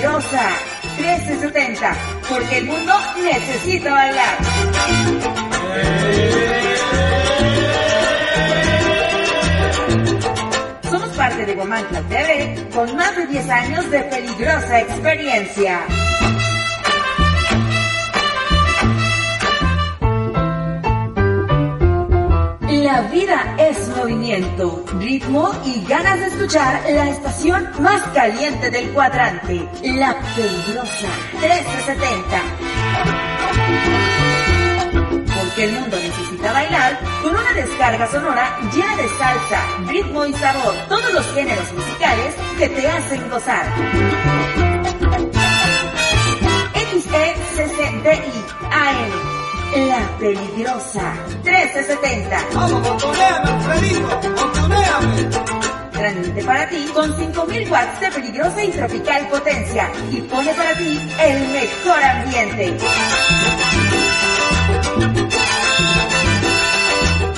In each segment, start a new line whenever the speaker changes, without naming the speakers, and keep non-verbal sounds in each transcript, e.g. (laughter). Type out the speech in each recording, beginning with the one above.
peligrosa. 1370, porque el mundo necesita bailar. Somos parte de Gomantla TV con más de 10 años de peligrosa experiencia. La vida es movimiento, ritmo y ganas de escuchar la estación más caliente del cuadrante, La Peligrosa 1370. Porque el mundo necesita bailar con una descarga sonora llena de salsa, ritmo y sabor, todos los géneros musicales que te hacen gozar. XECCDI AM la Peligrosa 1370.
Vamos, Alfredito, botoneame.
Transmite para ti con 5000 watts de peligrosa y tropical potencia y pone para ti el mejor ambiente.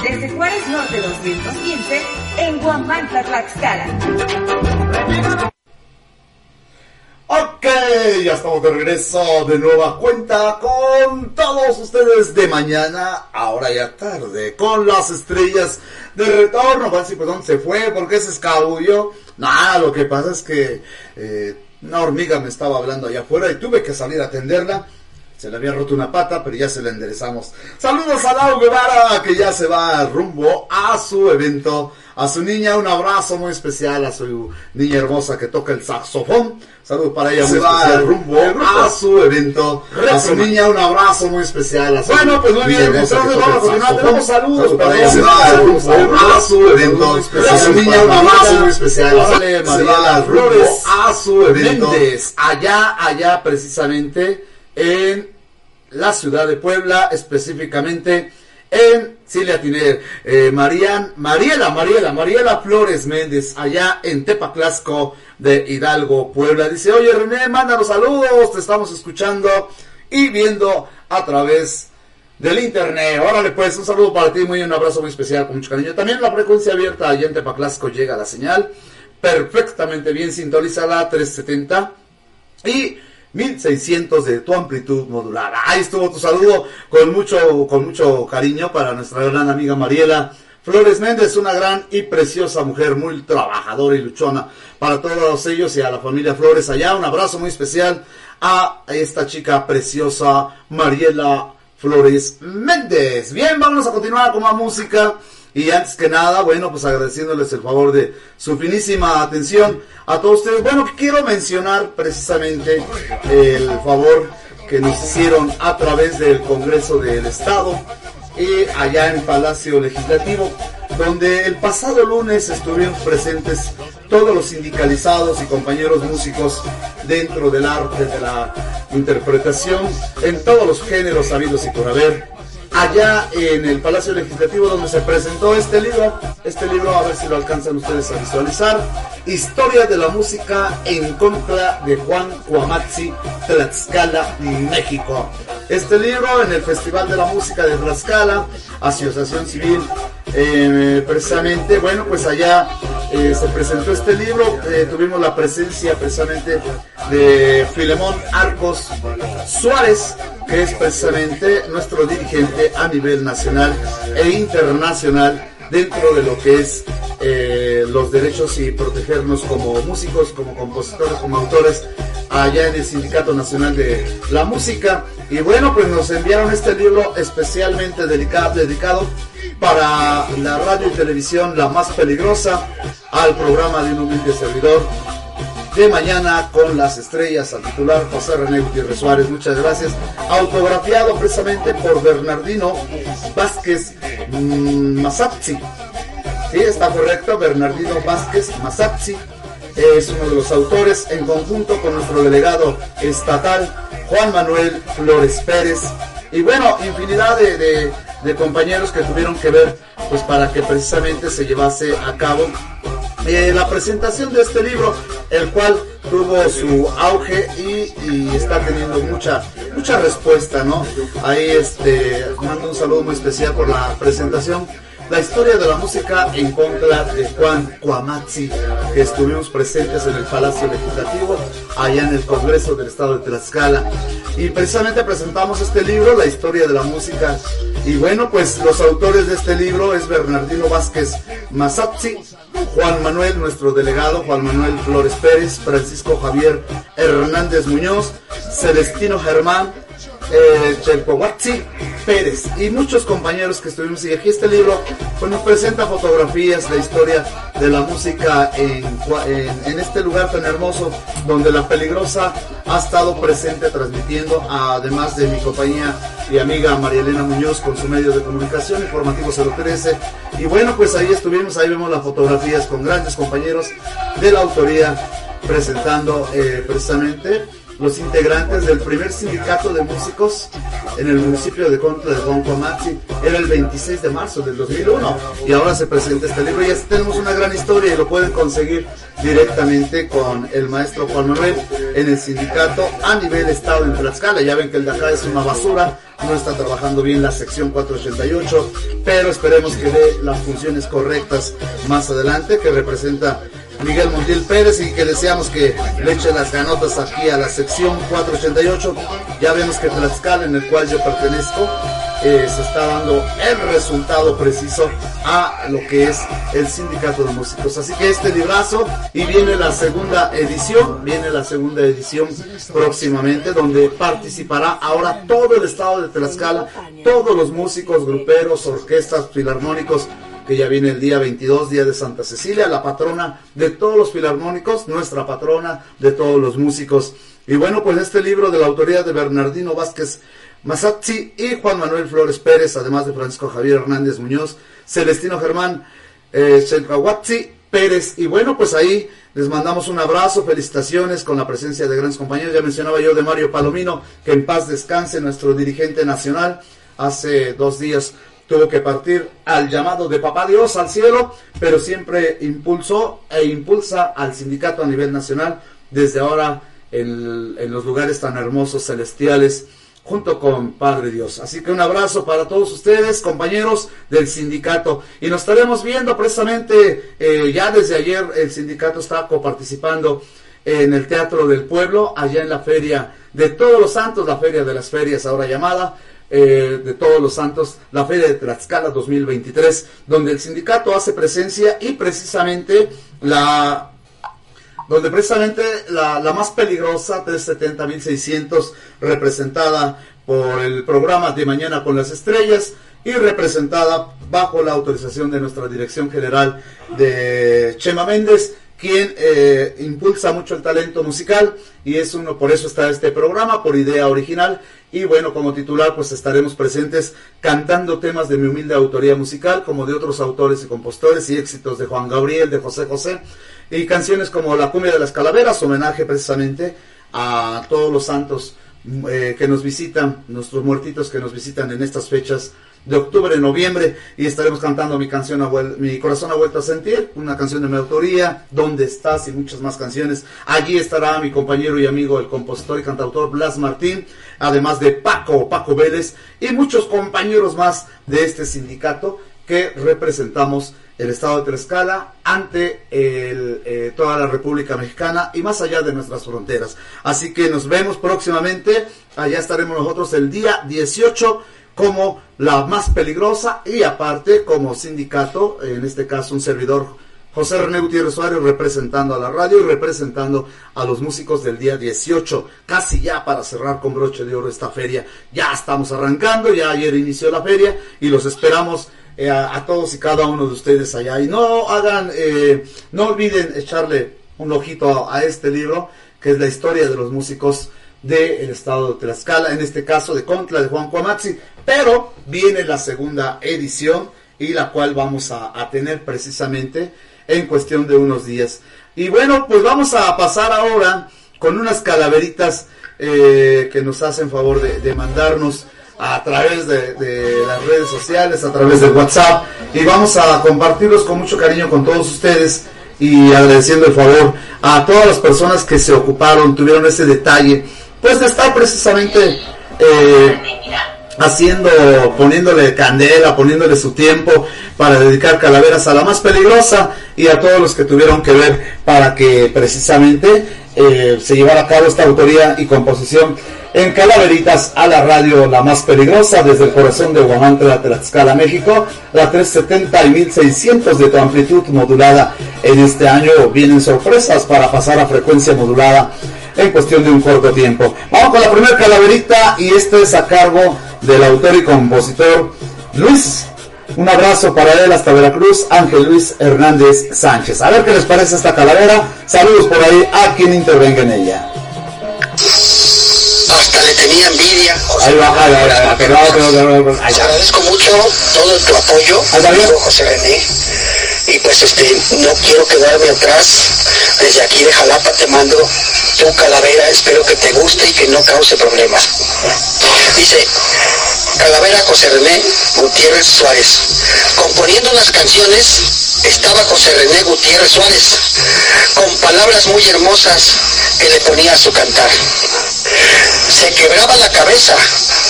Desde Juárez Norte 215 en Guamantla, Tlaxcala.
Ok, ya estamos de regreso de nueva cuenta con todos ustedes de mañana, ahora ya tarde, con las estrellas de retorno. Pues ¿dónde se fue? ¿Por qué se escabulló? Nada, lo que pasa es que eh, una hormiga me estaba hablando allá afuera y tuve que salir a atenderla. Se le había roto una pata, pero ya se la enderezamos. Saludos a Lau Guevara, que ya se va rumbo a su evento. A su niña, un abrazo muy especial. A su niña hermosa que toca el saxofón. Saludos para ella,
Se
muy
va
especial. Rumbo a su evento. A su niña, un abrazo muy especial. A su
Bueno, pues muy bien,
toca
vamos a continuar. Tenemos saludos,
para ella. Se va rumbo a su evento. A su niña, un abrazo muy especial. El
Flores
rumbo a su evento. Allá, allá precisamente en la ciudad de Puebla, específicamente en Cilia Tiner, eh, Marian, Mariela, Mariela, Mariela Flores Méndez, allá en Tepaclasco de Hidalgo, Puebla. Dice, oye René, mándanos saludos, te estamos escuchando y viendo a través del internet. Órale pues, un saludo para ti, muy un abrazo muy especial, con mucho cariño. También la frecuencia abierta allá en Tepaclasco llega la señal perfectamente bien sintonizada 370 y 1600 de tu amplitud modulada. Ahí estuvo tu saludo con mucho, con mucho cariño para nuestra gran amiga Mariela Flores Méndez, una gran y preciosa mujer, muy trabajadora y luchona. Para todos ellos y a la familia Flores allá, un abrazo muy especial a esta chica preciosa Mariela Flores Méndez. Bien, vamos a continuar con más música. Y antes que nada, bueno, pues agradeciéndoles el favor de su finísima atención a todos ustedes. Bueno, quiero mencionar precisamente el favor que nos hicieron a través del Congreso del Estado y allá en Palacio Legislativo, donde el pasado lunes estuvieron presentes todos los sindicalizados y compañeros músicos dentro del arte de la interpretación en todos los géneros habidos y por haber allá en el Palacio Legislativo donde se presentó este libro, este libro a ver si lo alcanzan ustedes a visualizar, Historia de la música en contra de Juan Cuamatzi, Tlaxcala, México. Este libro en el Festival de la Música de Tlaxcala, Asociación Civil, eh, precisamente, bueno, pues allá eh, se presentó este libro, eh, tuvimos la presencia precisamente de Filemón Arcos Suárez, que es precisamente nuestro dirigente a nivel nacional e internacional dentro de lo que es los derechos y protegernos como músicos, como compositores, como autores allá en el Sindicato Nacional de la Música. Y bueno, pues nos enviaron este libro especialmente dedicado, dedicado para la radio y televisión La Más Peligrosa, al programa de un humilde servidor de mañana con las estrellas al titular José René Gutiérrez Suárez. Muchas gracias. Autografiado precisamente por Bernardino Vázquez mm, Masapsi. Sí, está correcto. Bernardino Vázquez Masapsi es uno de los autores en conjunto con nuestro delegado estatal Juan Manuel Flores Pérez. Y bueno, infinidad de, de- compañeros que tuvieron que ver pues para que precisamente se llevase a cabo eh, la presentación de este libro, el cual tuvo su auge y, y está teniendo mucha mucha respuesta, ¿no? Ahí este mando un saludo muy especial por la presentación la historia de la música en contra de Juan Cuamatzi, que estuvimos presentes en el Palacio Legislativo, allá en el Congreso del Estado de Tlaxcala. Y precisamente presentamos este libro, La historia de la música. Y bueno, pues los autores de este libro es Bernardino Vázquez Mazazzi, Juan Manuel, nuestro delegado, Juan Manuel Flores Pérez, Francisco Javier Hernández Muñoz, Celestino Germán, eh, Pérez y muchos compañeros que estuvimos. Y aquí este libro pues nos presenta fotografías, la historia de la música en, en, este lugar tan hermoso donde la peligrosa ha estado presente transmitiendo además de mi compañía y amiga María Elena Muñoz con su medio de comunicación informativo 013 y bueno pues ahí estuvimos ahí vemos las fotografías con grandes compañeros de la autoría presentando eh, precisamente los integrantes del primer sindicato de músicos en el municipio de Contra de Boncomaxi. Era el 26 de marzo del 2001 y ahora se presenta este libro. Y ya tenemos una gran historia y lo pueden conseguir directamente con el maestro Juan Manuel en el sindicato a nivel estado en Tlaxcala. Ya ven que el de acá es una basura, no está trabajando bien la sección 488, pero esperemos que dé las funciones correctas más adelante, que representa Miguel Montiel Pérez y que deseamos que le eche las ganotas aquí a la sección 488. Ya vemos que Tlaxcala, en el cual yo pertenezco, eh, se está dando el resultado preciso a lo que es el sindicato de músicos. Así que este librazo y viene la segunda edición, viene la segunda edición próximamente donde participará ahora todo el estado de Tlaxcala, todos los músicos, gruperos, orquestas, filarmónicos, que ya viene el día 22, día de Santa Cecilia, la patrona de todos los filarmónicos, nuestra patrona de todos los músicos. Y bueno, pues este libro de la autoría de Bernardino Vázquez Masazzi y Juan Manuel Flores Pérez, además de Francisco Javier Hernández Muñoz, Celestino Germán eh, Pérez. Y bueno, pues ahí les mandamos un abrazo, felicitaciones con la presencia de grandes compañeros. Ya mencionaba yo de Mario Palomino, que en paz descanse, nuestro dirigente nacional. Hace dos días tuvo que partir al llamado de Papá Dios al cielo, pero siempre impulsó e impulsa al sindicato a nivel nacional desde ahora en, los lugares tan hermosos celestiales junto con Padre Dios. Así que un abrazo para todos ustedes, compañeros del sindicato. Y nos estaremos viendo precisamente, eh, ya desde ayer el sindicato está coparticipando en el Teatro del Pueblo, allá en la Feria de Todos los Santos, la Feria de las Ferias ahora llamada, eh, de Todos los Santos, la Feria de Tlaxcala 2023, donde el sindicato hace presencia y precisamente la donde precisamente la, la más peligrosa, 370.600, representada por el programa de Mañana con las Estrellas y representada bajo la autorización de nuestra Dirección General de Chema Méndez, quien eh, impulsa mucho el talento musical y es uno, por eso está este programa, por idea original. Y bueno, como titular, pues estaremos presentes cantando temas de mi humilde autoría musical, como de otros autores y compositores y éxitos de Juan Gabriel, de José José, y canciones como La cumbia de las calaveras, homenaje precisamente a todos los santos eh, que nos visitan, nuestros muertitos que nos visitan en estas fechas de octubre, noviembre, y estaremos cantando mi canción, Mi corazón ha vuelto a sentir, una canción de mi autoría, ¿Dónde estás? y muchas más canciones. Allí estará mi compañero y amigo, el compositor y cantautor Blas Martín, además de Paco, Paco Vélez, y muchos compañeros más de este sindicato que representamos el estado de Tlaxcala ante eh, toda la República Mexicana y más allá de nuestras fronteras. Así que nos vemos próximamente, allá estaremos nosotros el día 18 como la más peligrosa y aparte como sindicato, en este caso un servidor José René Gutiérrez Suárez representando a la radio y representando a los músicos del día 18, casi ya para cerrar con broche de oro esta feria. Ya estamos arrancando, ya ayer inició la feria y los esperamos eh, a, todos y cada uno de ustedes allá. Y no hagan, eh, no olviden echarle un ojito a, este libro, que es la historia de los músicos del estado de Tlaxcala, en este caso de Contra de Juan Cuamaxi, pero viene la segunda edición y la cual vamos a, tener precisamente en cuestión de unos días. Y bueno, pues vamos a pasar ahora con unas calaveritas eh, que nos hacen favor de, mandarnos a través de, de, las redes sociales, a través de WhatsApp, y vamos a compartirlos con mucho cariño con todos ustedes y agradeciendo el favor a todas las personas que se ocuparon, tuvieron ese detalle pues estar precisamente eh, haciendo, poniéndole candela, poniéndole su tiempo para dedicar calaveras a la más peligrosa y a todos los que tuvieron que ver para que precisamente eh, se llevara a cabo esta autoría y composición en Calaveritas a la radio la más peligrosa desde el corazón de Guamantla, Tlaxcala, México, la 370 y 1600 de tu amplitud modulada. En este año vienen sorpresas para pasar a frecuencia modulada en cuestión de un corto tiempo. Vamos con la primera calaverita y este es a cargo del autor y compositor Luis. Un abrazo para él hasta Veracruz, Ángel Luis Hernández Sánchez. A ver qué les parece esta calavera. Saludos por ahí a quien intervenga en ella.
Hasta le tenía envidia. José
Ahí va, ahí va,
agradezco mucho todo tu apoyo, José René. Y pues este, no quiero quedarme atrás. Desde aquí de Jalapa te mando tu calavera. Espero que te guste y que no cause problemas. Dice, Calavera José René Gutiérrez Suárez. Componiendo las canciones estaba José René Gutiérrez Suárez, con palabras muy hermosas que le ponía a su cantar. Se quebraba la cabeza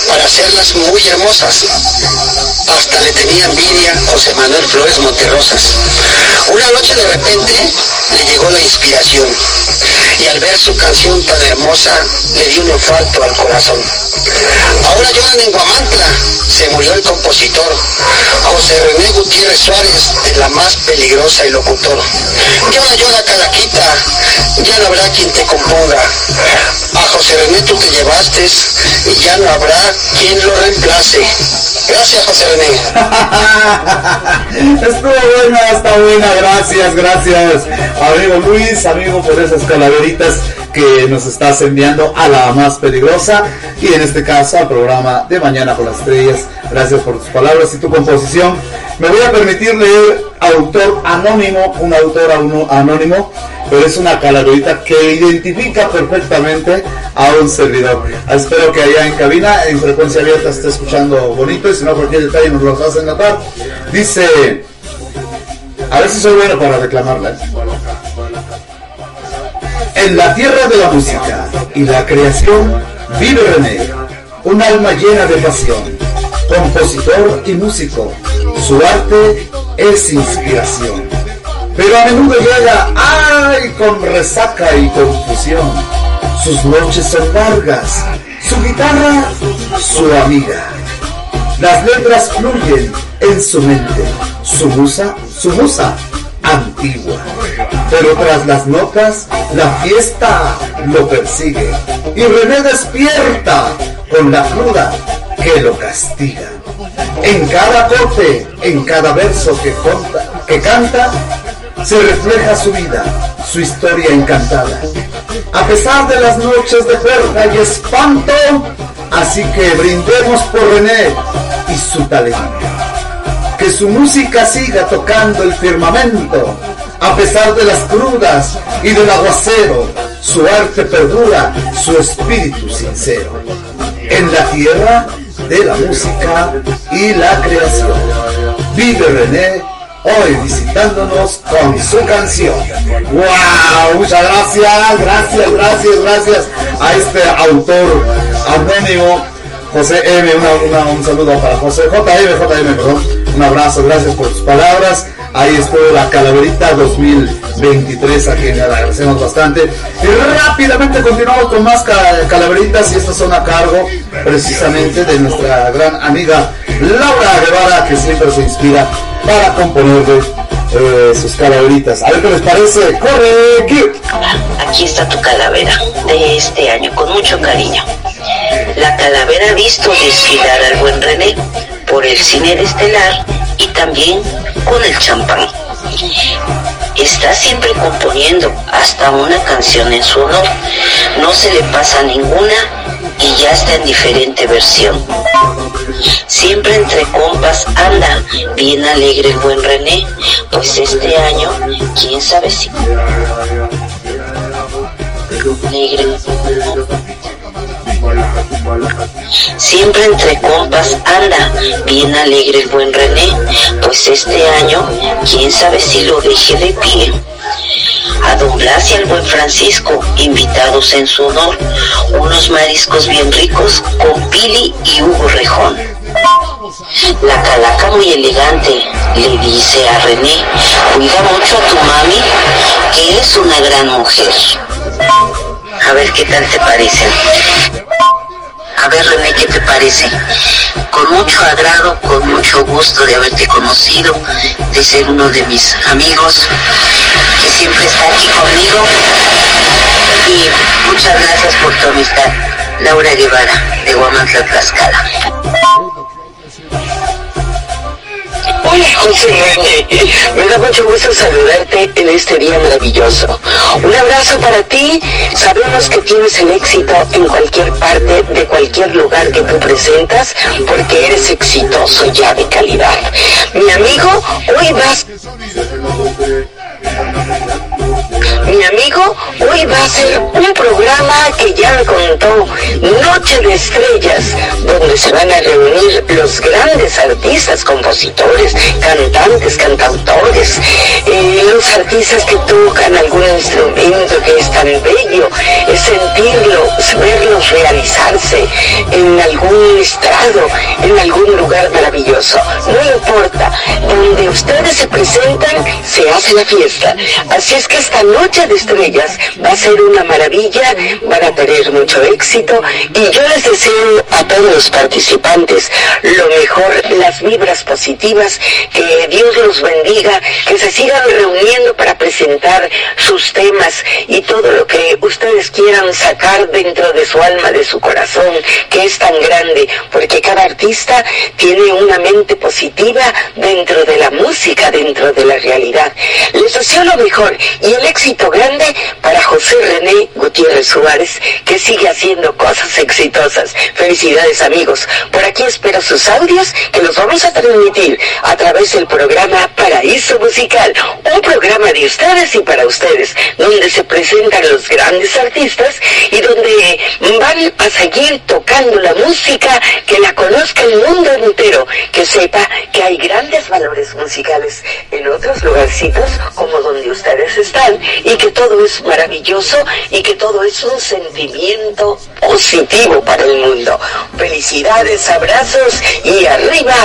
para hacerlas muy hermosas. Hasta le tenía envidia José Manuel Flores Monterrosas. Una noche de repente le llegó la inspiración y al ver su canción tan hermosa le dio un infarto al corazón. Ahora lloran en Guamantla, se murió el compositor José René Gutiérrez Suárez, la más peligrosa y locutor. Llora, Calaquita, ya no habrá quien te componga. A José René tú te llevaste y ya no habrá quien lo reemplace. Gracias José René. (laughs)
Estuvo buena, está buena, gracias, gracias, amigo Luis, amigo por esas calaveritas que nos estás enviando a la más peligrosa y en este caso al programa de Mañana con las Estrellas. Gracias por tus palabras y tu composición. Me voy a permitir leer autor anónimo, un autor anónimo, pero es una calaverita que identifica perfectamente a un servidor. Espero que allá en cabina, en frecuencia abierta, esté escuchando bonito y si no, cualquier detalle nos lo hacen notar. Dice, a ver si soy bueno para reclamarla. ¿eh? En la tierra de la música y la creación vive René, un alma llena de pasión, compositor y músico. Su arte es inspiración, pero a menudo llega, ay, con resaca y confusión. Sus noches son largas, su guitarra, su amiga. Las letras fluyen en su mente, su musa, su musa antigua. Pero tras las notas, la fiesta lo persigue y René despierta con la cruda que lo castiga. En cada corte, en cada verso que, canta, se refleja su vida, su historia encantada. A pesar de las noches de fuerza y espanto, así que brindemos por René y su talento. Que su música siga tocando el firmamento, a pesar de las crudas y del aguacero, su arte perdura, su espíritu sincero. En la tierra de la música y la creación. Vive René hoy visitándonos con su canción. ¡Wow! Muchas gracias, gracias, gracias, gracias a este autor anónimo, José M. Una, un saludo para José JM, JM, perdón. Un abrazo, gracias por sus palabras. Ahí estuvo la Calaverita 2023, a quien le agradecemos bastante. Y rápidamente continuamos con más ca- calaveritas y estas son a cargo precisamente de nuestra gran amiga Laura Guevara, que siempre se inspira para componerle eh, sus calaveritas. A ver qué les parece. ¡Corre! Cue.
Aquí está tu calavera de este año, con mucho cariño. La calavera visto desfilar al buen René por el cine estelar y también con el champán. Está siempre componiendo hasta una canción en su honor. No se le pasa ninguna y ya está en diferente versión. Siempre entre compas anda bien alegre el buen René, pues este año, quién sabe si. Siempre entre compas anda bien alegre el buen René, pues este año, quién sabe si lo deje de pie. a don Blas y al buen Francisco, invitados en su honor, unos mariscos bien ricos con Pili y Hugo Rejón. La calaca muy elegante le dice a René, cuida mucho a tu mami, que es una gran mujer. A ver qué tal te parecen. A ver, René, ¿qué te parece? Con mucho agrado, con mucho gusto de haberte conocido, de ser uno de mis amigos, que siempre está aquí conmigo. Y muchas gracias por tu amistad. Laura Guevara, de Guamantla, Tlaxcala.
Hola José me da mucho gusto saludarte en este día maravilloso. Un abrazo para ti, sabemos que tienes el éxito en cualquier parte de cualquier lugar que tú presentas porque eres exitoso ya de calidad. Mi amigo, hoy vas... Mi amigo, hoy va a ser un programa que ya me contó, Noche de Estrellas, donde se van a reunir los grandes artistas, compositores, cantantes, cantautores, eh, los artistas que tocan algún instrumento que es tan bello, es sentirlo, verlos realizarse en algún estrado, en algún lugar maravilloso. No importa, donde ustedes se presentan, se hace la fiesta. Así es que esta noche de estrellas va a ser una maravilla, van a tener mucho éxito y yo les deseo a todos los participantes lo mejor, las vibras positivas, que Dios los bendiga, que se sigan reuniendo para presentar sus temas y todo lo que ustedes quieran sacar dentro de su alma, de su corazón, que es tan grande, porque cada artista tiene una mente positiva dentro de la música, dentro de la realidad. Les deseo lo mejor y el éxito grande para José René Gutiérrez Suárez, que sigue haciendo cosas exitosas. Felicidades amigos. Por aquí espero sus audios que los vamos a transmitir a través del programa Paraíso Musical, un programa de ustedes y para ustedes, donde se presentan los grandes artistas y donde van a seguir tocando la música, que la conozca el mundo entero, que sepa que hay grandes valores musicales en otros lugarcitos como donde ustedes están y que todo es maravilloso y que todo es un sentimiento positivo para el mundo. Felicidades, abrazos y arriba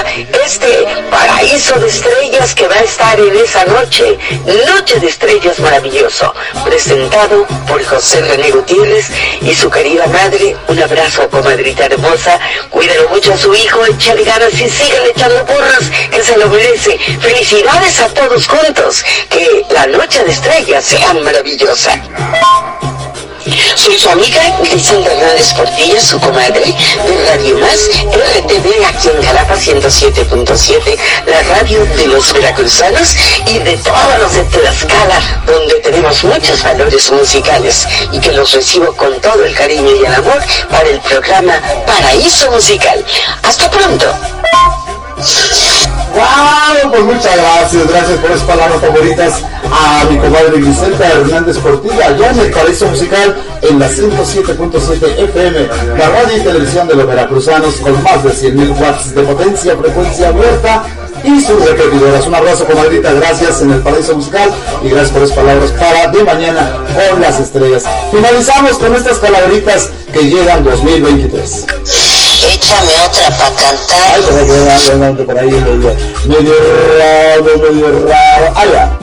este paraíso de estrellas que va a estar en esa noche, Noche de Estrellas maravilloso, presentado por José René Gutiérrez y su querida madre. Un abrazo, comadrita hermosa. Cuídalo mucho a su hijo, échale ganas y sigan echando porras, que se lo merece. Felicidades a todos juntos, que la Noche de Estrellas sea maravillosa. Soy su amiga Griselda Hernández Portilla, su comadre de Radio Más, RTV aquí en Jalapa 107.7, la radio de los veracruzanos y de todos los de Tlaxcala, donde tenemos muchos valores musicales y que los recibo con todo el cariño y el amor para el programa Paraíso Musical. Hasta pronto.
Pues muchas gracias, gracias por esas palabras favoritas a mi comadre Griselda Hernández Portilla, allá en el Paraíso Musical, en la 107.7 FM, la radio y televisión de los veracruzanos con más de 100.000 watts de potencia, frecuencia abierta y sus repetidoras. Un abrazo, comadrita, gracias en el Paraíso Musical y gracias por esas palabras para de mañana con las estrellas. Finalizamos con estas calaveritas que llegan 2023.
Échame otra para cantar.
Ay, por ahí, por ahí, por ahí, medio, medio raro, medio raro. Ahí va.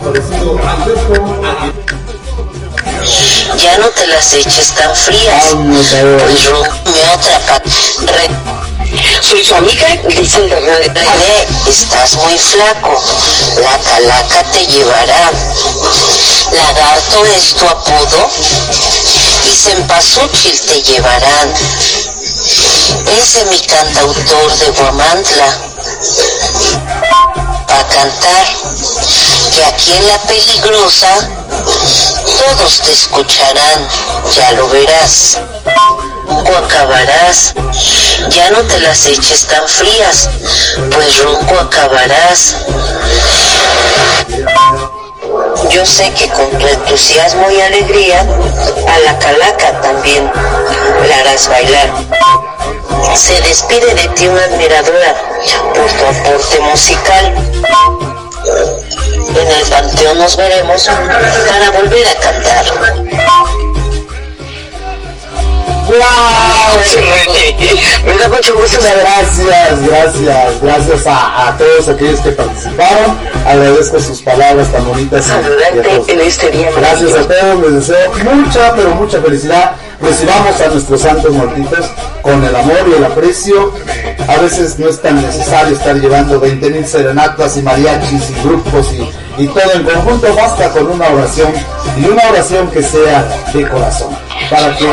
Ya no te las eches tan frías.
Vamos a ver.
Pues otra para...
Soy su amiga Griselda.
René, estás muy flaco. La calaca te llevará. Lagarto es tu apodo. Y Cempasúchil te llevarán. Ese mi cantautor de Guamantla. Pa' cantar. Que aquí en la peligrosa todos te escucharán. Ya lo verás. Ronco acabarás, ya no te las eches tan frías, pues ronco acabarás. Yo sé que con tu entusiasmo y alegría, a la calaca también la harás bailar. Se despide de ti una admiradora por tu aporte musical. En el panteón nos veremos para volver a cantar.
¡Wow!
Me da mucho gusto
Muchas gracias, gracias, gracias a, a todos aquellos que participaron. Agradezco sus palabras tan bonitas.
saludarte en este día
Gracias a todos, les deseo mucha, pero mucha felicidad. Recibamos a nuestros santos muertitos con el amor y el aprecio. A veces no es tan necesario estar llevando 20 mil serenatas y mariachis y grupos y, y todo en conjunto. Basta con una oración y una oración que sea de corazón para que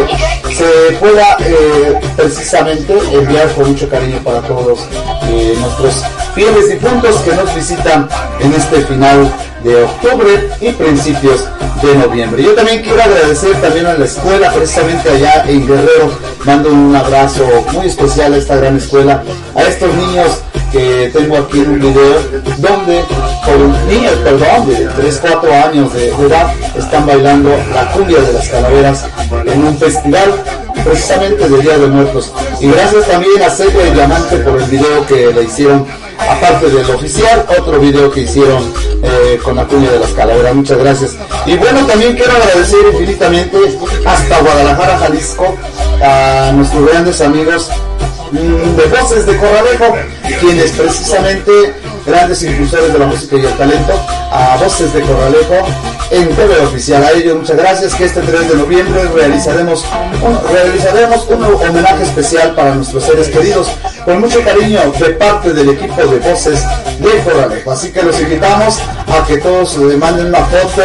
se pueda eh, precisamente enviar con mucho cariño para todos eh, nuestros fieles difuntos que nos visitan en este final de octubre y principios de noviembre. Yo también quiero agradecer también a la escuela, precisamente allá en Guerrero, mando un abrazo muy especial a esta gran escuela, a estos niños que tengo aquí en un video, donde por niños, perdón, de 3, 4 años de, de edad, están bailando la cumbia de las calaveras en un festival precisamente de Día de Muertos. Y gracias también a Celia y Diamante por el video que le hicieron, aparte del oficial, otro video que hicieron eh, con la cuña de las calaveras. Muchas gracias. Y bueno, también quiero agradecer infinitamente hasta Guadalajara, Jalisco, a nuestros grandes amigos mm, de Voces de Corralejo, quienes precisamente grandes impulsores de la música y el talento, a Voces de Corralejo en TV Oficial. A ellos muchas gracias, que este 3 de noviembre realizaremos un, realizaremos un homenaje especial para nuestros seres queridos, con mucho cariño de parte del equipo de Voces de Corralejo. Así que los invitamos a que todos le manden una foto.